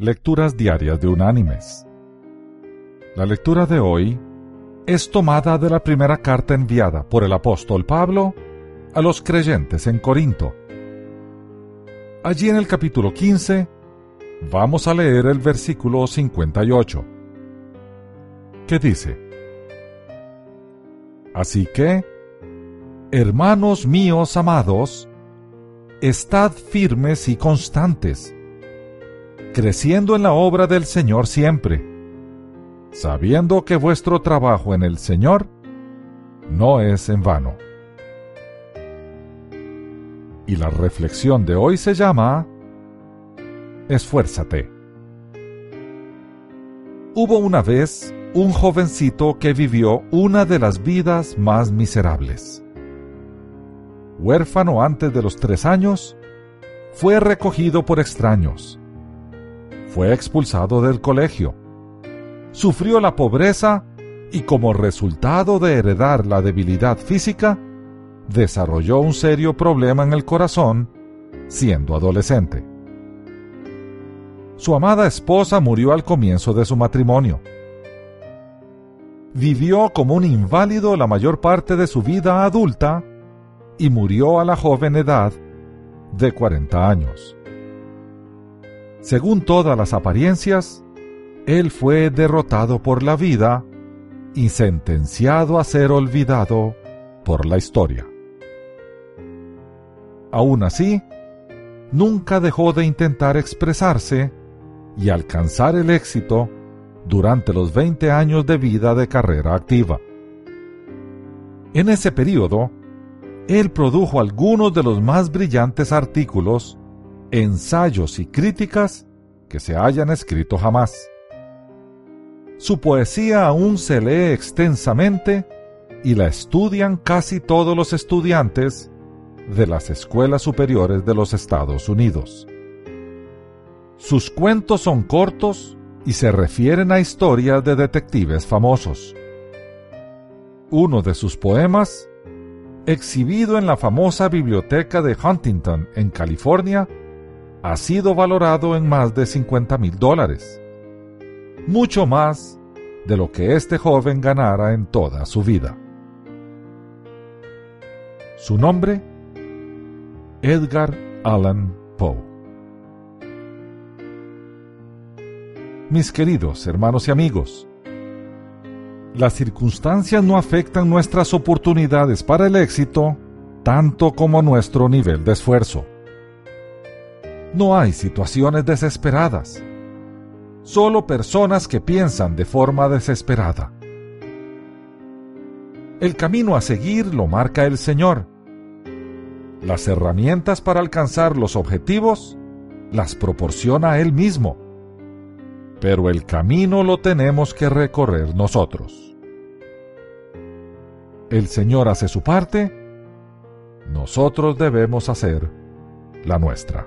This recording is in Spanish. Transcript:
Lecturas Diarias de Unánimes. La lectura de hoy es tomada de la primera carta enviada por el apóstol Pablo a los creyentes en Corinto. Allí en el capítulo 15 vamos a leer el versículo 58, que dice, Así que, hermanos míos amados, estad firmes y constantes, creciendo en la obra del Señor siempre, sabiendo que vuestro trabajo en el Señor no es en vano. Y la reflexión de hoy se llama Esfuérzate. Hubo una vez un jovencito que vivió una de las vidas más miserables. Huérfano antes de los tres años, fue recogido por extraños. Fue expulsado del colegio. Sufrió la pobreza y como resultado de heredar la debilidad física, desarrolló un serio problema en el corazón siendo adolescente. Su amada esposa murió al comienzo de su matrimonio vivió como un inválido la mayor parte de su vida adulta y murió a la joven edad de 40 años. Según todas las apariencias, él fue derrotado por la vida y sentenciado a ser olvidado por la historia. Aún así, nunca dejó de intentar expresarse y alcanzar el éxito durante los 20 años de vida de carrera activa. En ese periodo, él produjo algunos de los más brillantes artículos, ensayos y críticas que se hayan escrito jamás. Su poesía aún se lee extensamente y la estudian casi todos los estudiantes de las escuelas superiores de los Estados Unidos. Sus cuentos son cortos y se refieren a historias de detectives famosos. Uno de sus poemas, exhibido en la famosa biblioteca de Huntington, en California, ha sido valorado en más de 50 mil dólares, mucho más de lo que este joven ganara en toda su vida. Su nombre, Edgar Allan Poe. mis queridos hermanos y amigos. Las circunstancias no afectan nuestras oportunidades para el éxito tanto como nuestro nivel de esfuerzo. No hay situaciones desesperadas, solo personas que piensan de forma desesperada. El camino a seguir lo marca el Señor. Las herramientas para alcanzar los objetivos las proporciona Él mismo pero el camino lo tenemos que recorrer nosotros. El Señor hace su parte, nosotros debemos hacer la nuestra.